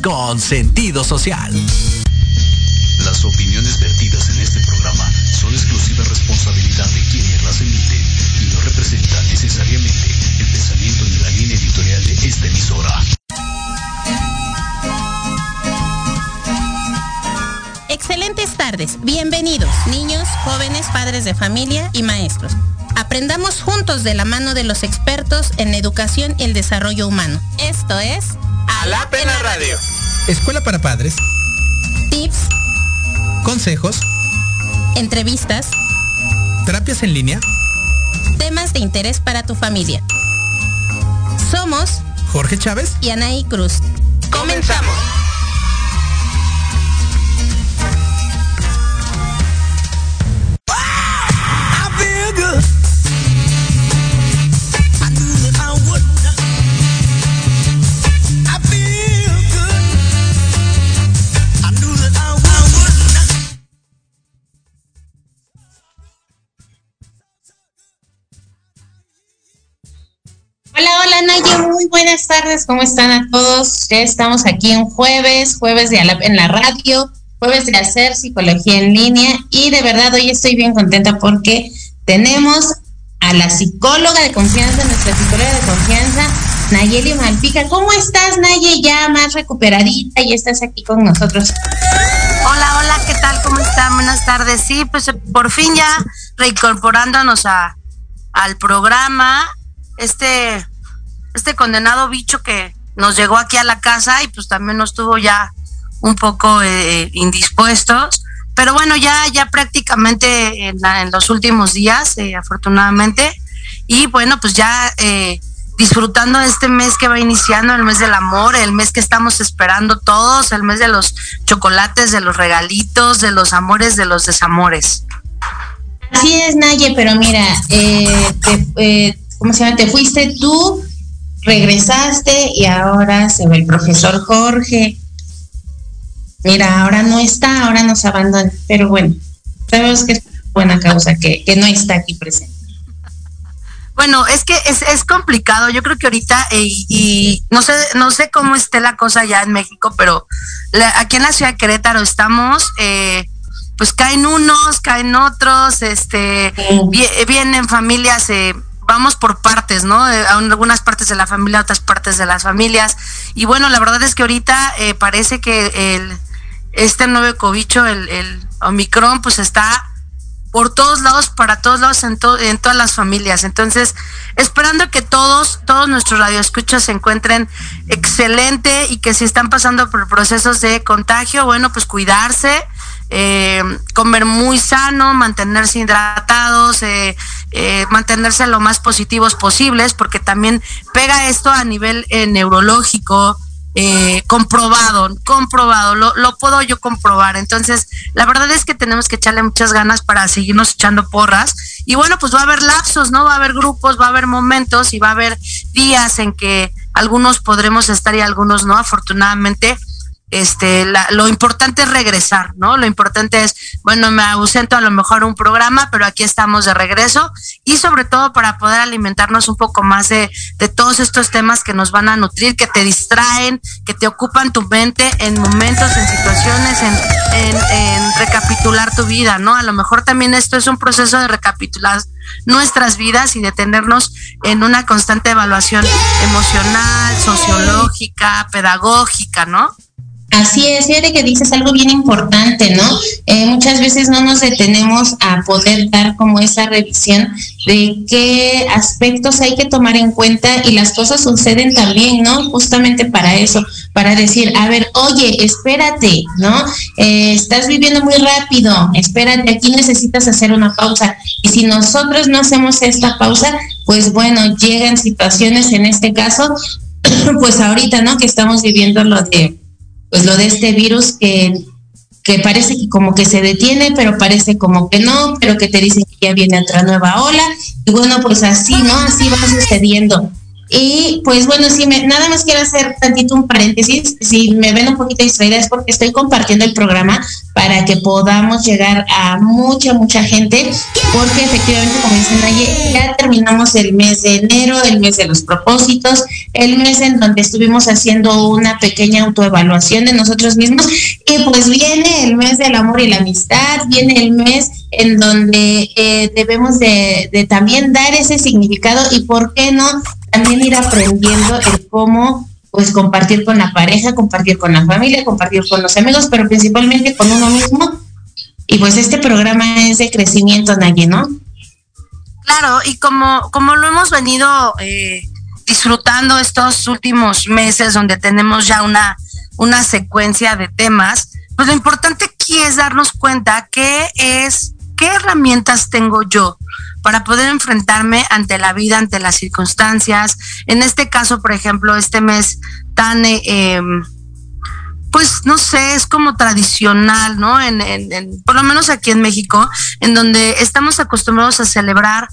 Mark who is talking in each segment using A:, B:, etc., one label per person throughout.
A: con sentido social.
B: Las opiniones vertidas en este programa son exclusiva responsabilidad de quienes las emiten y no representan necesariamente el pensamiento ni la línea editorial de esta emisora.
C: Excelentes tardes, bienvenidos, niños, jóvenes, padres de familia y maestros. Aprendamos juntos de la mano de los expertos en educación y el desarrollo humano. Esto es
A: A la Pena Radio.
D: Escuela para padres.
C: Tips.
D: Consejos.
C: Entrevistas.
D: Terapias en línea.
C: Temas de interés para tu familia. Somos
D: Jorge Chávez
C: y Anaí Cruz.
A: Comenzamos.
C: Tardes, ¿cómo están a todos? Ya estamos aquí en jueves, jueves de en la radio, jueves de hacer psicología en línea y de verdad hoy estoy bien contenta porque tenemos a la psicóloga de confianza, nuestra psicóloga de confianza, Nayeli Malpica. ¿Cómo estás, Nayeli? Ya más recuperadita y estás aquí con nosotros.
E: Hola, hola, ¿qué tal? ¿Cómo están? Buenas tardes. Sí, pues por fin ya reincorporándonos a, al programa. Este este condenado bicho que nos llegó aquí a la casa y pues también nos tuvo ya un poco eh, indispuestos. Pero bueno, ya, ya prácticamente en, los últimos días, eh, afortunadamente. Y bueno, pues ya eh, disfrutando este mes que va iniciando, el mes del amor, el mes que estamos esperando todos, el mes de los chocolates, de los regalitos, de los amores, de los desamores.
C: Así es, Naye, pero mira, eh, ¿cómo se llama? Te fuiste tú, regresaste y ahora se ve el profesor Jorge. Mira, ahora no está, ahora nos abandona, pero bueno, sabemos que es buena causa que, que no está aquí presente.
E: Bueno, es que es, es complicado. Yo creo que ahorita, eh, y no sé, no sé cómo esté la cosa ya en México, pero aquí en la ciudad de Querétaro estamos, eh, pues caen unos, caen otros, este, vienen familias, eh, vamos por partes, ¿no? Eh, algunas partes de la familia, otras partes de las familias. Y bueno, la verdad es que ahorita parece que el, este nuevo cobicho, el, el Omicron, pues está por todos lados, para todos lados, en, en todas las familias. Entonces, esperando que todos, todos nuestros radioescuchas se encuentren excelente y que si están pasando por procesos de contagio, bueno, pues cuidarse, eh, comer muy sano, mantenerse hidratados, eh, eh, mantenerse lo más positivos posibles, porque también pega esto a nivel neurológico, eh, comprobado, comprobado, lo, lo, puedo yo comprobar. Entonces, la verdad es que tenemos que echarle muchas ganas para seguirnos echando porras. Y bueno, pues va a haber lapsos, ¿no? Va a haber grupos, va a haber momentos y va a haber días en que algunos podremos estar y algunos no. Afortunadamente, este, lo importante es regresar, ¿no? Lo importante es, bueno, me ausento a lo mejor un programa, pero aquí estamos de regreso y sobre todo para poder alimentarnos un poco más de, de todos estos temas que nos van a nutrir, que te distraen, que te ocupan tu mente en momentos, en situaciones, en, en, en recapitular tu vida, ¿no? A lo mejor también esto es un proceso de recapitular nuestras vidas y de tenernos en una constante evaluación emocional, sociológica, pedagógica, ¿no?
C: Así es, fíjate que dices algo bien importante, ¿no? Eh, muchas veces no nos detenemos a poder dar como esa revisión de qué aspectos hay que tomar en cuenta y las cosas suceden también, ¿no? Justamente para eso, para decir, a ver, oye, espérate, ¿no? Eh, estás viviendo muy rápido, espérate, aquí necesitas hacer una pausa. Y si nosotros no hacemos esta pausa, pues bueno, llegan situaciones en este caso, pues ahorita, ¿no? Que estamos viviendo lo de pues lo de este virus que, que parece que como que se detiene, pero parece como que no, pero que te dicen que ya viene otra nueva ola. Y bueno, pues así, ¿no? Así va sucediendo. Y pues bueno, sí, me, nada más quiero hacer tantito un paréntesis. Si me ven un poquito distraída es porque estoy compartiendo el programa para que podamos llegar a mucha, mucha gente, porque efectivamente, como dicen ayer, ya terminamos el mes de enero, el mes de los propósitos, el mes en donde estuvimos haciendo una pequeña autoevaluación de nosotros mismos, y pues viene el mes del amor y la amistad, viene el mes en donde eh, debemos de, de también dar ese significado y, ¿por qué no? También ir aprendiendo el cómo pues compartir con la pareja, compartir con la familia, compartir con los amigos, pero principalmente con uno mismo. Y pues este programa es de crecimiento, Naye, ¿no?
E: Claro, y como, como lo hemos venido eh, disfrutando estos últimos meses donde tenemos ya una, una secuencia de temas, pues lo importante aquí es darnos cuenta qué es, qué herramientas tengo yo para poder enfrentarme ante la vida, ante las circunstancias. En este caso, por ejemplo, este mes tan, eh, em, pues no sé, es como tradicional, ¿no? En, en, por lo menos aquí en México, en donde estamos acostumbrados a celebrar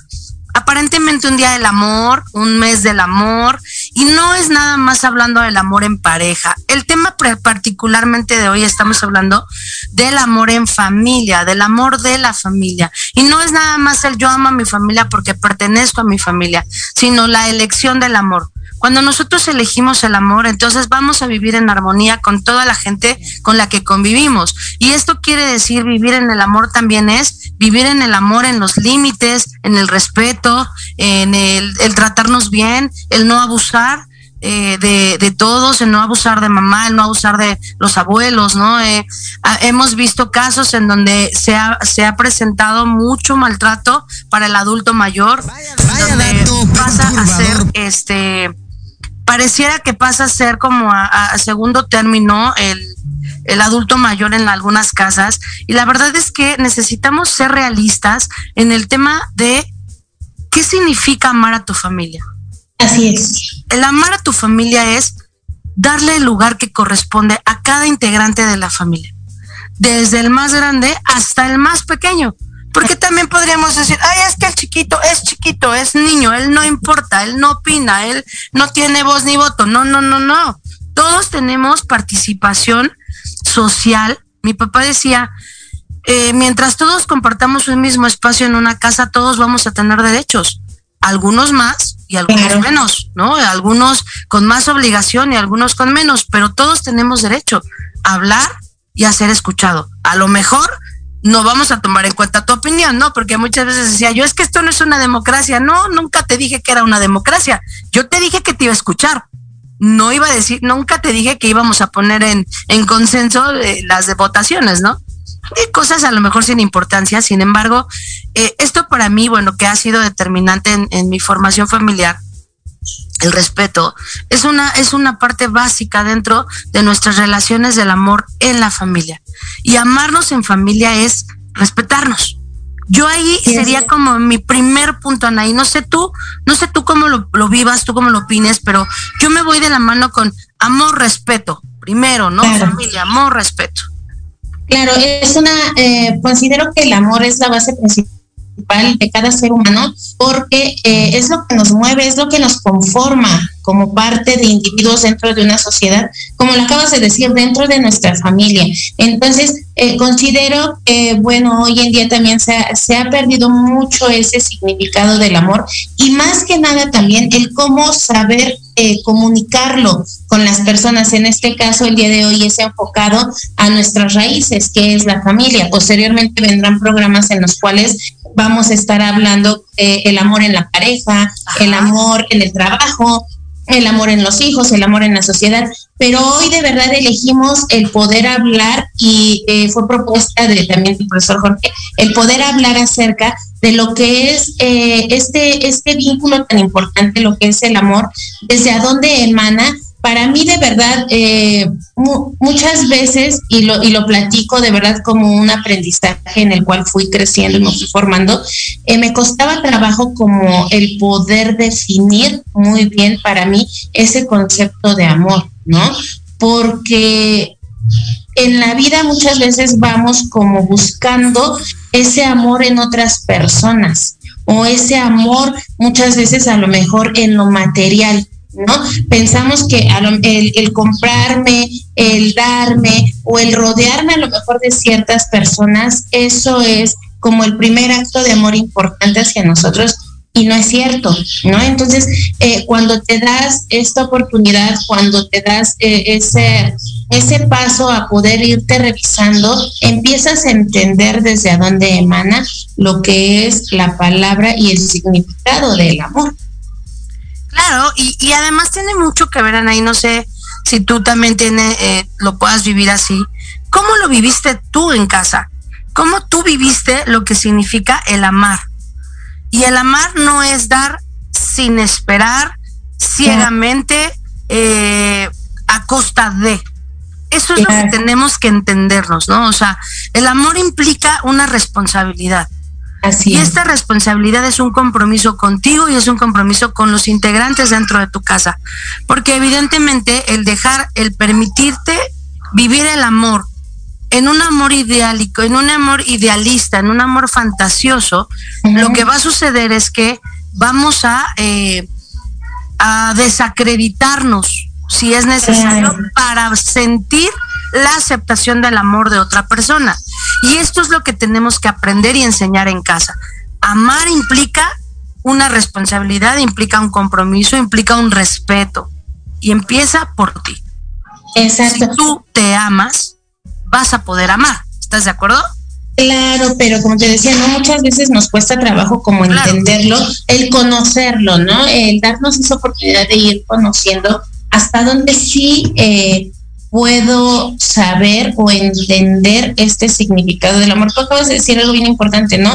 E: aparentemente un día del amor, un mes del amor, y no es nada más hablando del amor en pareja. El tema particularmente de hoy estamos hablando del amor en familia, del amor de la familia. Y no es nada más el yo amo a mi familia porque pertenezco a mi familia, sino la elección del amor. Cuando nosotros elegimos el amor, entonces vamos a vivir en armonía con toda la gente con la que convivimos. Y esto quiere decir vivir en el amor también es vivir en el amor en los límites, en el respeto, en el, tratarnos bien, el no abusar. Eh, de, todos, el no abusar de mamá, el no abusar de los abuelos, ¿no? Eh, hemos visto casos en donde se ha, se ha presentado mucho maltrato para el adulto mayor, donde pasa a ser este pareciera que pasa a ser como a, segundo término el, el adulto mayor en algunas casas y la verdad es que necesitamos ser realistas en el tema de qué significa amar a tu familia.
C: Así es.
E: El amar a tu familia es darle el lugar que corresponde a cada integrante de la familia, desde el más grande hasta el más pequeño. Porque también podríamos decir, ay, es que el chiquito es chiquito, es niño, él no importa, él no opina, él no tiene voz ni voto. No, no, no, no. Todos tenemos participación social. Mi papá decía, eh, mientras todos compartamos un mismo espacio en una casa, todos vamos a tener derechos. Algunos más y algunos menos, ¿no? Algunos con más obligación y algunos con menos, pero todos tenemos derecho a hablar y a ser escuchado. A lo mejor no vamos a tomar en cuenta tu opinión, ¿no? Porque muchas veces decía, yo es que esto no es una democracia. No, nunca te dije que era una democracia. Yo te dije que te iba a escuchar. No iba a decir, nunca te dije que íbamos a poner en, en consenso eh, las votaciones, ¿no? Cosas a lo mejor sin importancia. Sin embargo, eh, esto para mí, bueno, que ha sido determinante en, en mi formación familiar, el respeto es una es una parte básica dentro de nuestras relaciones del amor en la familia. Y amarnos en familia es respetarnos. Yo ahí sería como mi primer punto Anaí. No sé tú no sé tú cómo lo, vivas tú cómo lo opines pero yo me voy de la mano con amor respeto primero no familia amor respeto.
C: Claro es una eh, considero que el amor es la base principal de cada ser humano, porque eh, es lo que nos mueve, es lo que nos conforma como parte de individuos dentro de una sociedad, como lo acabas de decir, dentro de nuestra familia. Entonces, eh, considero que, bueno, hoy en día también se ha, se ha perdido mucho ese significado del amor y más que nada también el cómo saber eh, comunicarlo con las personas. En este caso, el día de hoy es enfocado a nuestras raíces, que es la familia. Posteriormente vendrán programas en los cuales vamos a estar hablando eh, el amor en la pareja, el amor en el trabajo, el amor en los hijos, el amor en la sociedad, pero hoy de verdad elegimos el poder hablar y eh, fue propuesta de también del profesor Jorge, el poder hablar acerca de lo que es eh, este, este vínculo tan importante, lo que es el amor, desde a dónde emana para mí de verdad, eh, muchas veces, y lo, y lo platico de verdad como un aprendizaje en el cual fui creciendo y me fui formando, eh, me costaba trabajo como el poder definir muy bien para mí ese concepto de amor, ¿no? Porque en la vida muchas veces vamos como buscando ese amor en otras personas o ese amor muchas veces a lo mejor en lo material ¿no? Pensamos que el, comprarme, el darme o el rodearme a lo mejor de ciertas personas, eso es como el primer acto de amor importante hacia nosotros y no es cierto, ¿no? Entonces, eh, cuando te das esta oportunidad, cuando te das eh, ese, ese paso a poder irte revisando, empiezas a entender desde a dónde emana lo que es la palabra y el significado del amor.
E: Claro, y, y además tiene mucho que ver, Anaí, no sé si tú también tiene, eh, lo puedas vivir así. ¿Cómo lo viviste tú en casa? ¿Cómo tú viviste lo que significa el amar? Y el amar no es dar sin esperar, ciegamente, eh, a costa de. Eso es lo que tenemos que entendernos, ¿no? O sea, el amor implica una responsabilidad y esta responsabilidad es un compromiso contigo y es un compromiso con los integrantes dentro de tu casa. Porque evidentemente el dejar, el permitirte vivir el amor en un amor ideálico, en un amor idealista, en un amor fantasioso, lo que va a suceder es que vamos a, eh, a desacreditarnos si es necesario para sentir la aceptación del amor de otra persona. Y esto es lo que tenemos que aprender y enseñar en casa. Amar implica una responsabilidad, implica un compromiso, implica un respeto. Y empieza por ti.
C: Exacto.
E: Si tú te amas, vas a poder amar. ¿Estás de acuerdo?
C: Claro, pero como te decía, no muchas veces nos cuesta trabajo como entenderlo, el conocerlo, ¿no? El darnos esa oportunidad de ir conociendo hasta dónde sí eh, puedo saber o entender este significado del amor. Tú acabas de decir algo bien importante, ¿no?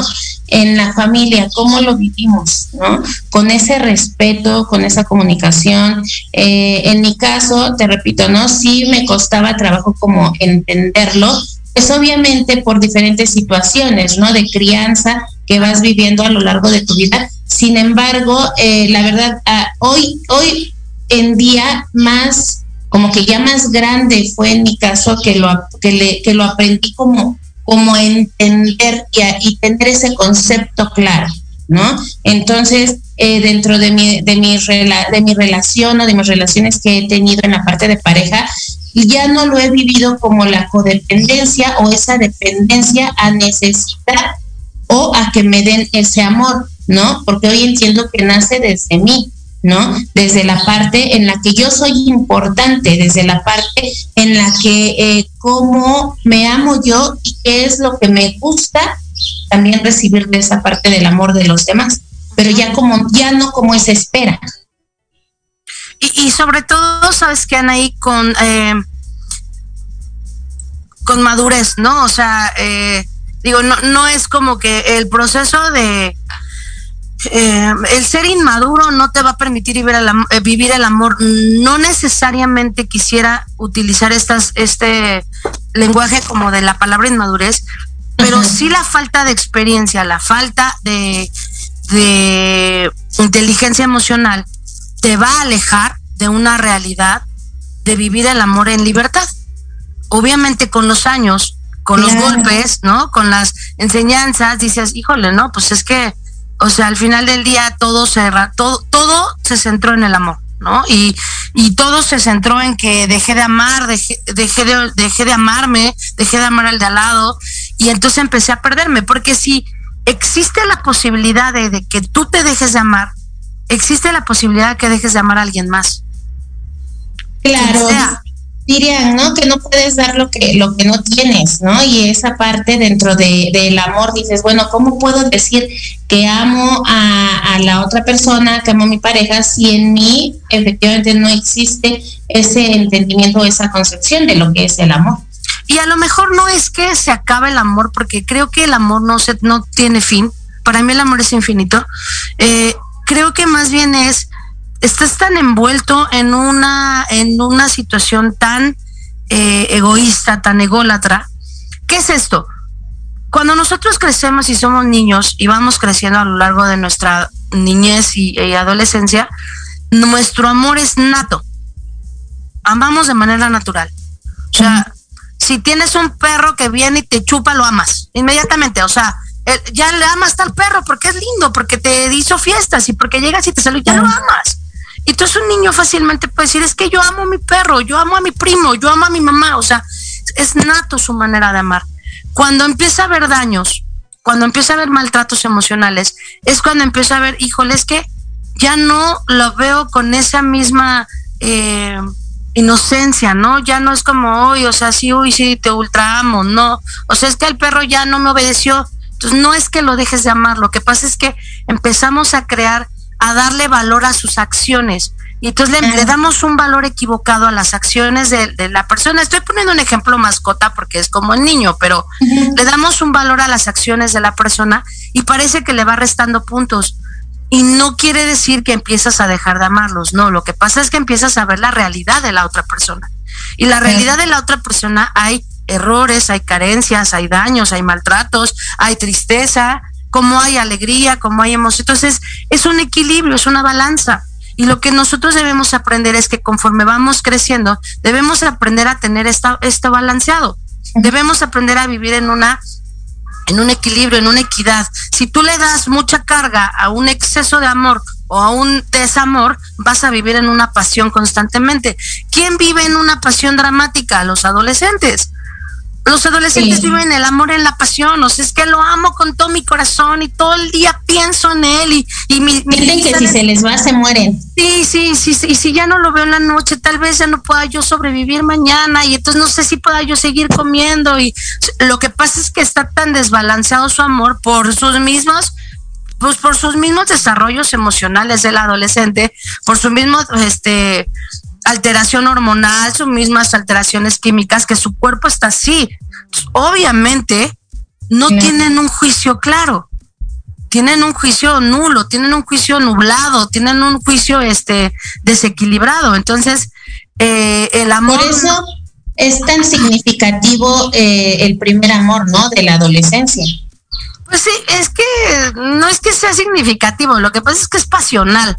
C: en la familia, cómo lo vivimos, ¿no? Con ese respeto, con esa comunicación. Eh, en mi caso, te repito, ¿no? Sí me costaba trabajo como entenderlo, pues obviamente por diferentes situaciones, ¿no? De crianza que vas viviendo a lo largo de tu vida. Sin embargo, eh, la verdad, ah, hoy, hoy en día más, como que ya más grande fue en mi caso que lo, que lo aprendí como como entender y, tener ese concepto claro, ¿no? Entonces, eh, dentro de mi, de, mi de mi relación o de mis relaciones que he tenido en la parte de pareja, ya no lo he vivido como la codependencia o esa dependencia a necesitar o a que me den ese amor, ¿no? Porque hoy entiendo que nace desde mí, ¿no? Desde la parte en la que yo soy importante, desde la parte en la que eh, cómo me amo yo y qué es lo que me gusta también recibir de esa parte del amor de los demás, pero ya como ya no como esa espera.
E: Y, sobre todo, sabes que Anaí con eh, con madurez, ¿no? O sea, eh, digo, no, no es como que el proceso de eh, el ser inmaduro no te va a permitir vivir el, eh, vivir el, amor. No necesariamente quisiera utilizar estas, este lenguaje como de la palabra inmadurez, pero sí la falta de experiencia, la falta de, de inteligencia emocional te va a alejar de una realidad de vivir el amor en libertad. Obviamente con los años, con los golpes, ¿no? Con las enseñanzas, dices, híjole, no, pues es que o sea, al final del día todo se, todo, todo se centró en el amor, ¿no? Y, y todo se centró en que dejé de amar, dejé, dejé, de, dejé de amarme, dejé de amar al de al lado, y entonces empecé a perderme, porque si existe la posibilidad de, de que tú te dejes de amar, existe la posibilidad de que dejes de amar a alguien más.
C: Claro dirían, ¿no? Que no puedes dar lo que, lo que no tienes, ¿no? Y esa parte dentro de, del amor, dices, bueno, ¿cómo puedo decir que amo a, a, la otra persona, que amo a mi pareja, si en mí efectivamente no existe ese entendimiento, esa concepción de lo que es el amor?
E: Y a lo mejor no es que se acabe el amor, porque creo que el amor no, se, no tiene fin. Para mí el amor es infinito. Eh, creo que más bien es estás tan envuelto en una, en una situación tan eh, egoísta, tan ególatra. ¿Qué es esto? Cuando nosotros crecemos y somos niños y vamos creciendo a lo largo de nuestra niñez y, adolescencia, nuestro amor es nato. Amamos de manera natural. O sea, si tienes un perro que viene y te chupa, lo amas inmediatamente. O sea, ya le amas al perro porque es lindo, porque te hizo fiestas y porque llegas y te saluda, ya lo amas. Y entonces un niño fácilmente puede decir, es que yo amo a mi perro, yo amo a mi primo, yo amo a mi mamá, o sea, es nato su manera de amar. Cuando empieza a haber daños, cuando empieza a haber maltratos emocionales, es cuando empieza a ver, híjole, es que ya no lo veo con esa misma eh, inocencia, ¿no? Ya no es como, hoy, o sea, sí, uy, sí, te ultra amo, no. O sea, es que el perro ya no me obedeció. Entonces, no es que lo dejes de amar, lo que pasa es que empezamos a crear a darle valor a sus acciones. Y entonces le, damos un valor equivocado a las acciones de, la persona. Estoy poniendo un ejemplo mascota porque es como el niño, pero le damos un valor a las acciones de la persona y parece que le va restando puntos. Y no quiere decir que empiezas a dejar de amarlos, no, lo que pasa es que empiezas a ver la realidad de la otra persona. Y la realidad de la otra persona hay errores, hay carencias, hay daños, hay maltratos, hay tristeza, como hay alegría, como hay emoción. Entonces, es un equilibrio, es una balanza. Y lo que nosotros debemos aprender es que conforme vamos creciendo, debemos aprender a tener esta, esto balanceado. Debemos aprender a vivir en una en un equilibrio, en una equidad. Si tú le das mucha carga a un exceso de amor o a un desamor, vas a vivir en una pasión constantemente. ¿Quién vive en una pasión dramática? Los adolescentes. Los adolescentes viven el amor en la pasión, o sea, es que lo amo con todo mi corazón y todo el día pienso en él y, y mi,
C: que si se les va se mueren.
E: Sí, sí, sí, sí, y si ya no lo veo en la noche, tal vez ya no pueda yo sobrevivir mañana y entonces no sé si pueda yo seguir comiendo y lo que pasa es que está tan desbalanceado su amor por sus mismos pues por sus mismos desarrollos emocionales del adolescente, por su mismo este alteración hormonal, sus mismas alteraciones químicas, que su cuerpo está así. Obviamente no tienen un juicio claro. tienen un juicio nulo, tienen un juicio nublado, tienen un juicio este desequilibrado. Entonces, eh, el amor.
C: Por eso es tan significativo eh, el primer amor, ¿no? De la adolescencia.
E: Pues sí, es que no es que sea significativo, lo que pasa es que es pasional.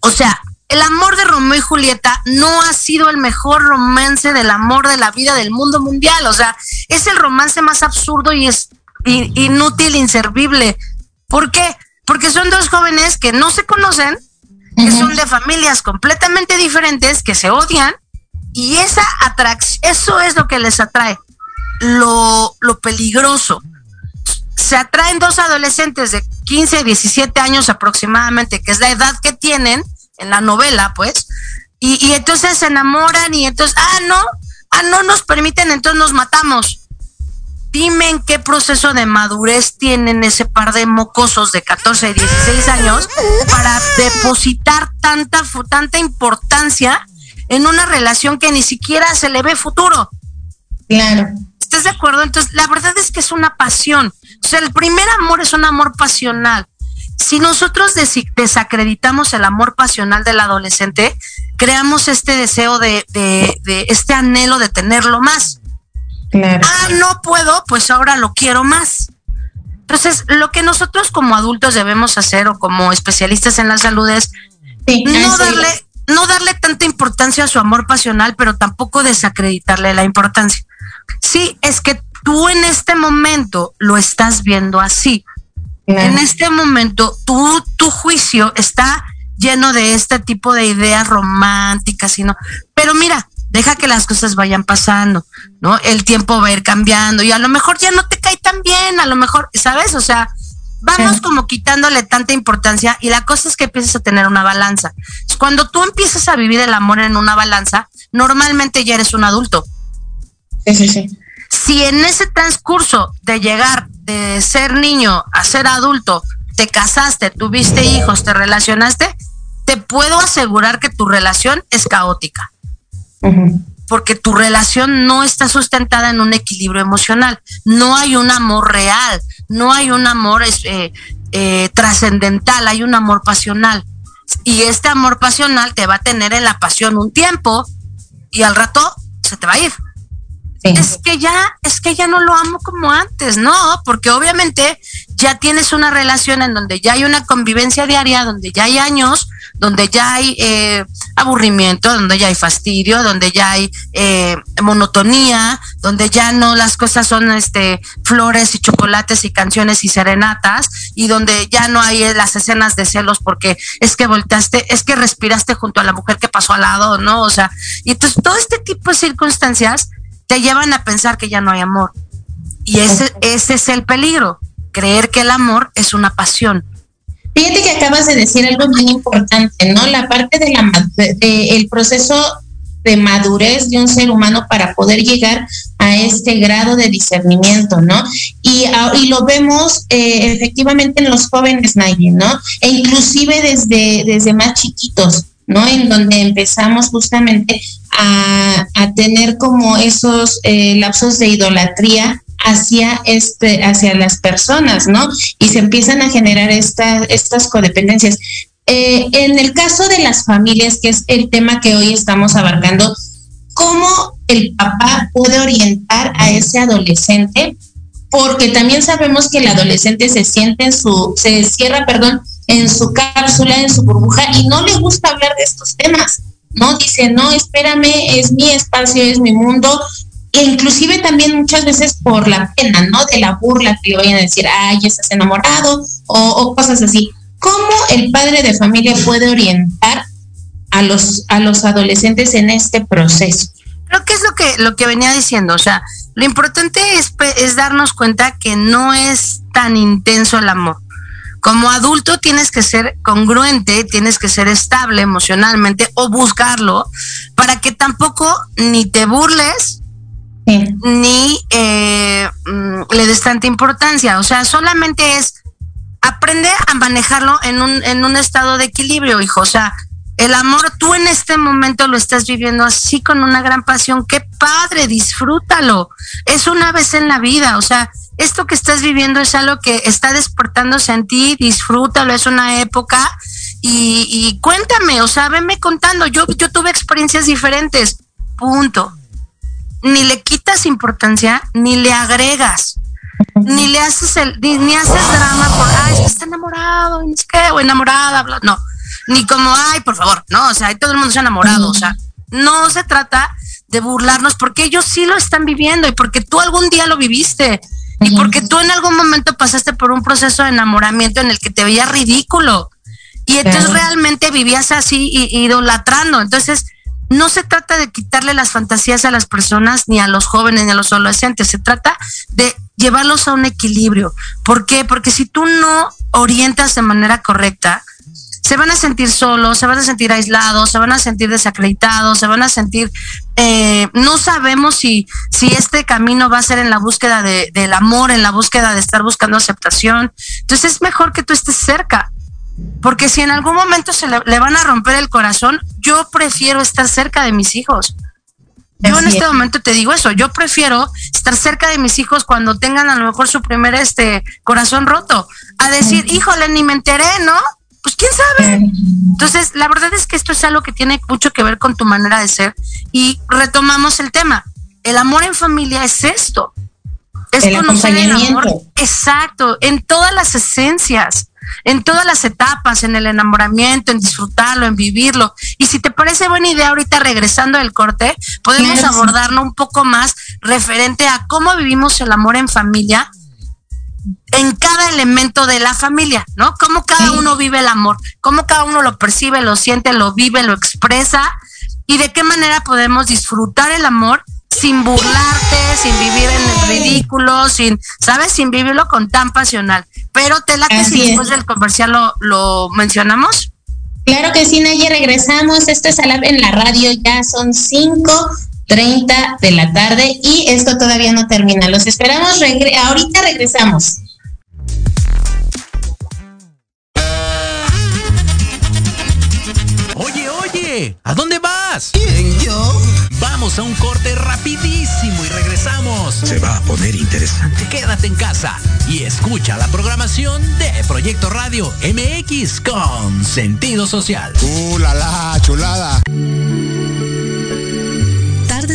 E: O sea, el amor de Romeo y Julieta no ha sido el mejor romance del amor de la vida del mundo mundial. O sea, es el romance más absurdo y es inútil, inservible. ¿Por qué? Porque son dos jóvenes que no se conocen, que son de familias completamente diferentes, que se odian, y esa atracción, eso es lo que les atrae, lo, lo peligroso. Se atraen dos adolescentes de 15, 17 años aproximadamente, que es la edad que tienen en la novela, pues, y, y entonces se enamoran y entonces, ah, no, ah, no nos permiten, entonces nos matamos dime en qué proceso de madurez tienen ese par de mocosos de 14 y 16 años para depositar tanta, tanta importancia en una relación que ni siquiera se le ve futuro.
C: Claro.
E: ¿Estás de acuerdo? Entonces, la verdad es que es una pasión. O sea, el primer amor es un amor pasional. Si nosotros desacreditamos el amor pasional del adolescente, creamos este deseo de, de, de este anhelo de tenerlo más. Ah, no puedo, pues ahora lo quiero más. Entonces, lo que nosotros como adultos debemos hacer o como especialistas en la salud es no darle no darle tanta importancia a su amor pasional, pero tampoco desacreditarle la importancia. Sí, es que tú en este momento lo estás viendo así. En este momento, tú, tu juicio está lleno de este tipo de ideas románticas, sino, pero mira, deja que las cosas vayan pasando, ¿no? El tiempo va a ir cambiando y a lo mejor ya no te cae tan bien, a lo mejor, ¿sabes? O sea, vamos como quitándole tanta importancia y la cosa es que empiezas a tener una balanza. Cuando tú empiezas a vivir el amor en una balanza, normalmente ya eres un adulto.
C: Sí, sí, sí.
E: Si en ese transcurso de llegar de ser niño a ser adulto, te casaste, tuviste hijos, te relacionaste, te puedo asegurar que tu relación es caótica porque tu relación no está sustentada en un equilibrio emocional. No hay un amor real, no hay un amor eh, eh, trascendental, hay un amor pasional. Y este amor pasional te va a tener en la pasión un tiempo y al rato se te va a ir. Es que ya, es que ya no lo amo como antes, no, porque obviamente ya tienes una relación en donde ya hay una convivencia diaria, donde ya hay años, donde ya hay eh, aburrimiento, donde ya hay fastidio, donde ya hay eh, monotonía, donde ya no las cosas son este flores y chocolates y canciones y serenatas, y donde ya no hay eh, las escenas de celos porque es que volteaste, es que respiraste junto a la mujer que pasó al lado, ¿no? O sea, y entonces todo este tipo de circunstancias te llevan a pensar que ya no hay amor. Y ese, ese es el peligro, creer que el amor es una pasión
C: Fíjate que acabas de decir algo muy importante, ¿no? La parte de la de, el proceso de madurez de un ser humano para poder llegar a este grado de discernimiento, ¿no? Y, y lo vemos eh, efectivamente en los jóvenes, Nayi, ¿no? E inclusive desde, desde más chiquitos, ¿no? En donde empezamos justamente a, a tener como esos eh, lapsos de idolatría hacia este hacia las personas, ¿no? Y se empiezan a generar estas codependencias. Eh, en el caso de las familias, que es el tema que hoy estamos abarcando, ¿cómo el papá puede orientar a ese adolescente? Porque también sabemos que el adolescente se siente en su, se cierra, perdón, en su cápsula, en su burbuja y no le gusta hablar de estos temas. ¿no? Dice, no, espérame, es mi espacio, es mi mundo, e inclusive también muchas veces por la pena, ¿no? De la burla que le vayan a decir, ay, estás enamorado o, cosas así. ¿Cómo el padre de familia puede orientar a los, a los adolescentes en este proceso?
E: Creo que es lo que, lo que venía diciendo, o sea, lo importante es, es darnos cuenta que no es tan intenso el amor. Como adulto tienes que ser congruente, tienes que ser estable emocionalmente o buscarlo para que tampoco ni te burles ni eh, mm, le des tanta importancia. O sea, solamente es aprender a manejarlo en un, en un estado de equilibrio, hijo. O sea, el amor, tú en este momento lo estás viviendo así con una gran pasión. Qué padre, disfrútalo. Es una vez en la vida, o sea, esto que estás viviendo es algo que está despertándose en ti, disfrútalo, es una época y, y cuéntame, o sea, venme contando, yo, yo tuve experiencias diferentes, punto. Ni le quitas importancia, ni le agregas ni le haces el, ni, haces drama por, ay, es que está enamorado, es que, o enamorada, no, ni como, ay, por favor, no, o sea, todo el mundo se ha enamorado, o sea, no se trata de burlarnos porque ellos sí lo están viviendo y porque tú algún día lo viviste y porque tú en algún momento pasaste por un proceso de enamoramiento en el que te veías ridículo. Y entonces realmente vivías así y, idolatrando, entonces no se trata de quitarle las fantasías a las personas, ni a los jóvenes, ni a los adolescentes, se trata de llevarlos a un equilibrio. ¿Por qué? Porque si tú no orientas de manera correcta, se van a sentir solos, se van a sentir aislados, se van a sentir desacreditados, se van a sentir, eh, no sabemos si, si este camino va a ser en la búsqueda de, del amor, en la búsqueda de estar buscando aceptación. Entonces es mejor que tú estés cerca, porque si en algún momento se le, le van a romper el corazón, yo prefiero estar cerca de mis hijos. Yo en este momento te digo eso, yo prefiero estar cerca de mis hijos cuando tengan a lo mejor su primer este corazón roto, a decir, híjole, ni me enteré, ¿no? Pues quién sabe. Entonces, la verdad es que esto es algo que tiene mucho que ver con tu manera de ser y retomamos el tema. El amor en familia es esto. Es conocer el amor. Exacto, en todas las esencias en todas las etapas, en el enamoramiento, en disfrutarlo, en vivirlo. Y si te parece buena idea ahorita regresando del corte, podemos abordarlo un poco más referente a cómo vivimos el amor en familia en cada elemento de la familia, ¿no? Cómo cada uno vive el amor, cómo cada uno lo percibe, lo siente, lo vive, lo expresa y de qué manera podemos disfrutar el amor sin burlarte, sin vivir en el ridículo, sin, ¿sabes? Sin vivirlo con tan pasional. Pero te la que si después del comercial lo, lo mencionamos.
C: Claro que sí, Naye, regresamos. Esto es en la radio, ya son 5.30 de la tarde y esto todavía no termina. Los esperamos, ahorita regresamos.
A: Oye, oye, ¿a dónde vas?
F: ¿Quién, yo?
A: Vamos a un corte rapidísimo y regresamos.
F: Se va a poner interesante.
A: Quédate en casa y escucha la programación de Proyecto Radio MX con sentido social.
F: ¡Uh, la, la chulada!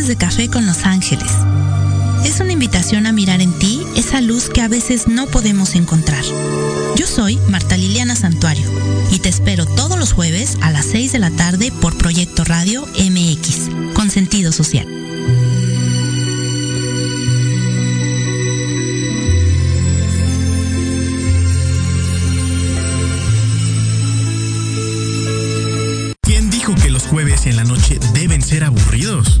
G: De café con Los Ángeles. Es una invitación a mirar en ti esa luz que a veces no podemos encontrar. Yo soy Marta Liliana Santuario y te espero todos los jueves a las 6 de la tarde por Proyecto Radio MX, con sentido social.
H: ¿Quién dijo que los jueves en la noche deben ser aburridos?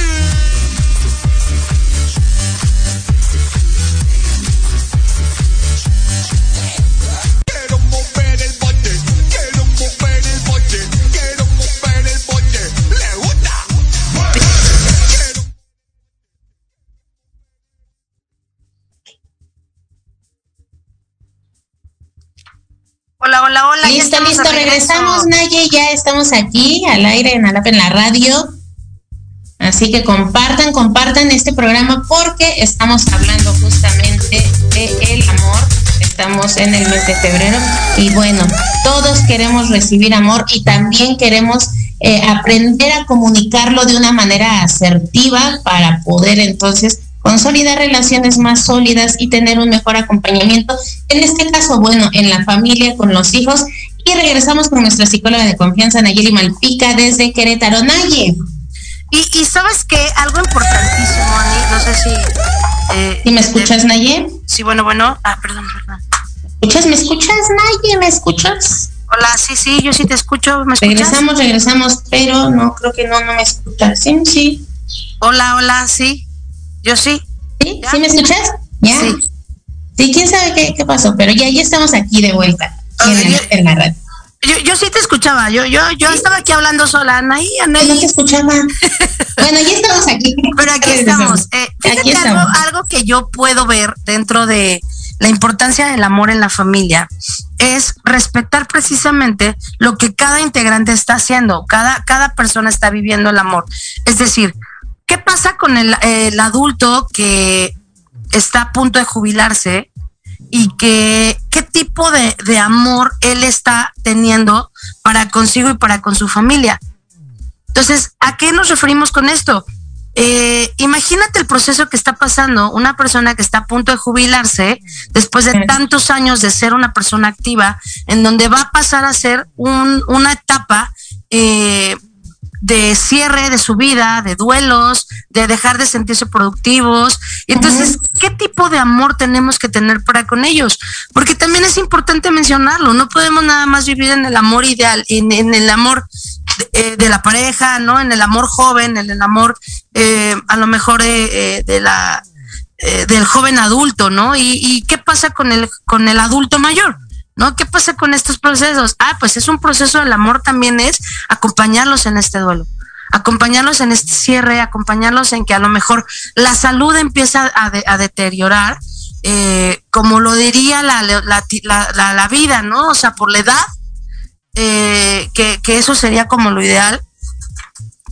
E: Hola, hola.
C: Listo, listo, regresamos, Naye, ya estamos aquí al aire en Alap en la radio. Así que compartan, compartan este programa porque estamos hablando justamente de el amor. Estamos en el mes de febrero y bueno, todos queremos recibir amor y también queremos eh, aprender a comunicarlo de una manera asertiva para poder entonces consolidar relaciones más sólidas y tener un mejor acompañamiento. En este caso, bueno, en la familia, con los hijos. Y regresamos con nuestra psicóloga de confianza, Nayeli Malpica, desde Querétaro. Naye.
E: Y, sabes que algo importantísimo, Ani, no sé si...
C: Eh, ¿Y me escuchas, Naye?
E: Sí, bueno, bueno. Ah, perdón, perdón.
C: ¿Escuchas? ¿Me escuchas, Naye? ¿Me escuchas?
E: Hola, sí, sí, yo sí te escucho. ¿Me
C: escuchas? Regresamos, regresamos, pero no, creo que no, no me escuchas. Sí, sí.
E: Hola, hola, sí. Yo sí.
C: ¿Sí? ¿Sí me escuchas? ¿Ya? Sí. Sí, quién sabe qué, qué pasó, pero ya, ya estamos aquí de vuelta en, la radio.
E: Yo, yo sí te escuchaba, yo, yo, yo estaba aquí hablando sola, Anaí, Anaí.
C: No te escuchaba. bueno, ya estamos aquí.
E: Pero aquí estamos. Eh, aquí estamos. Algo, algo que yo puedo ver dentro de la importancia del amor en la familia es respetar precisamente lo que cada integrante está haciendo, cada, cada persona está viviendo el amor. Es decir, ¿qué pasa con el, el adulto que está a punto de jubilarse y que qué tipo de, de, amor él está teniendo para consigo y para con su familia. Entonces, ¿a qué nos referimos con esto? Eh, imagínate el proceso que está pasando una persona que está a punto de jubilarse después de tantos años de ser una persona activa, en donde va a pasar a ser un, una etapa eh, de cierre de su vida, de duelos, de dejar de sentirse productivos. Entonces, ¿qué tipo de amor tenemos que tener para con ellos? Porque también es importante mencionarlo, no podemos nada más vivir en el amor ideal, en, el amor de, eh, la pareja, ¿no? En el amor joven, en el amor eh, a lo mejor eh, de la del joven adulto, ¿no? Y, y qué pasa con el con el adulto mayor? ¿No? ¿Qué pasa con estos procesos? Ah, pues es un proceso del amor también es acompañarlos en este duelo, acompañarlos en este cierre, acompañarlos en que a lo mejor la salud empieza a, deteriorar, eh, como lo diría la, la, vida, ¿no? O sea, por la edad, eh, que, que eso sería como lo ideal,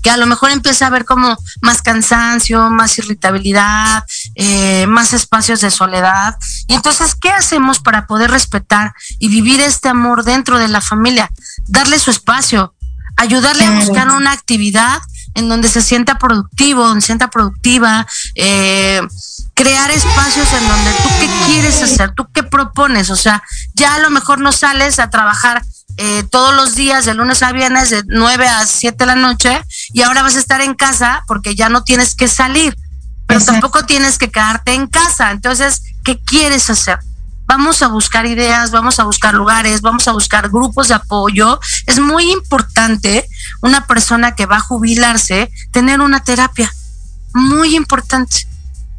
E: que a lo mejor empieza a haber como más cansancio, más irritabilidad, eh, más espacios de soledad. Y entonces, ¿qué hacemos para poder respetar y vivir este amor dentro de la familia? Darle su espacio, ayudarle a buscar una actividad en donde se sienta productivo, donde se sienta productiva, eh, crear espacios en donde tú qué quieres hacer, tú qué propones, o sea, ya a lo mejor no sales a trabajar eh, todos los días, de lunes a viernes, de 9 a 7 de la noche, y ahora vas a estar en casa porque ya no tienes que salir, pero tampoco tienes que quedarte en casa. Entonces, ¿qué quieres hacer? Vamos a buscar ideas, vamos a buscar lugares, vamos a buscar grupos de apoyo. Es muy importante una persona que va a jubilarse tener una terapia. Muy importante.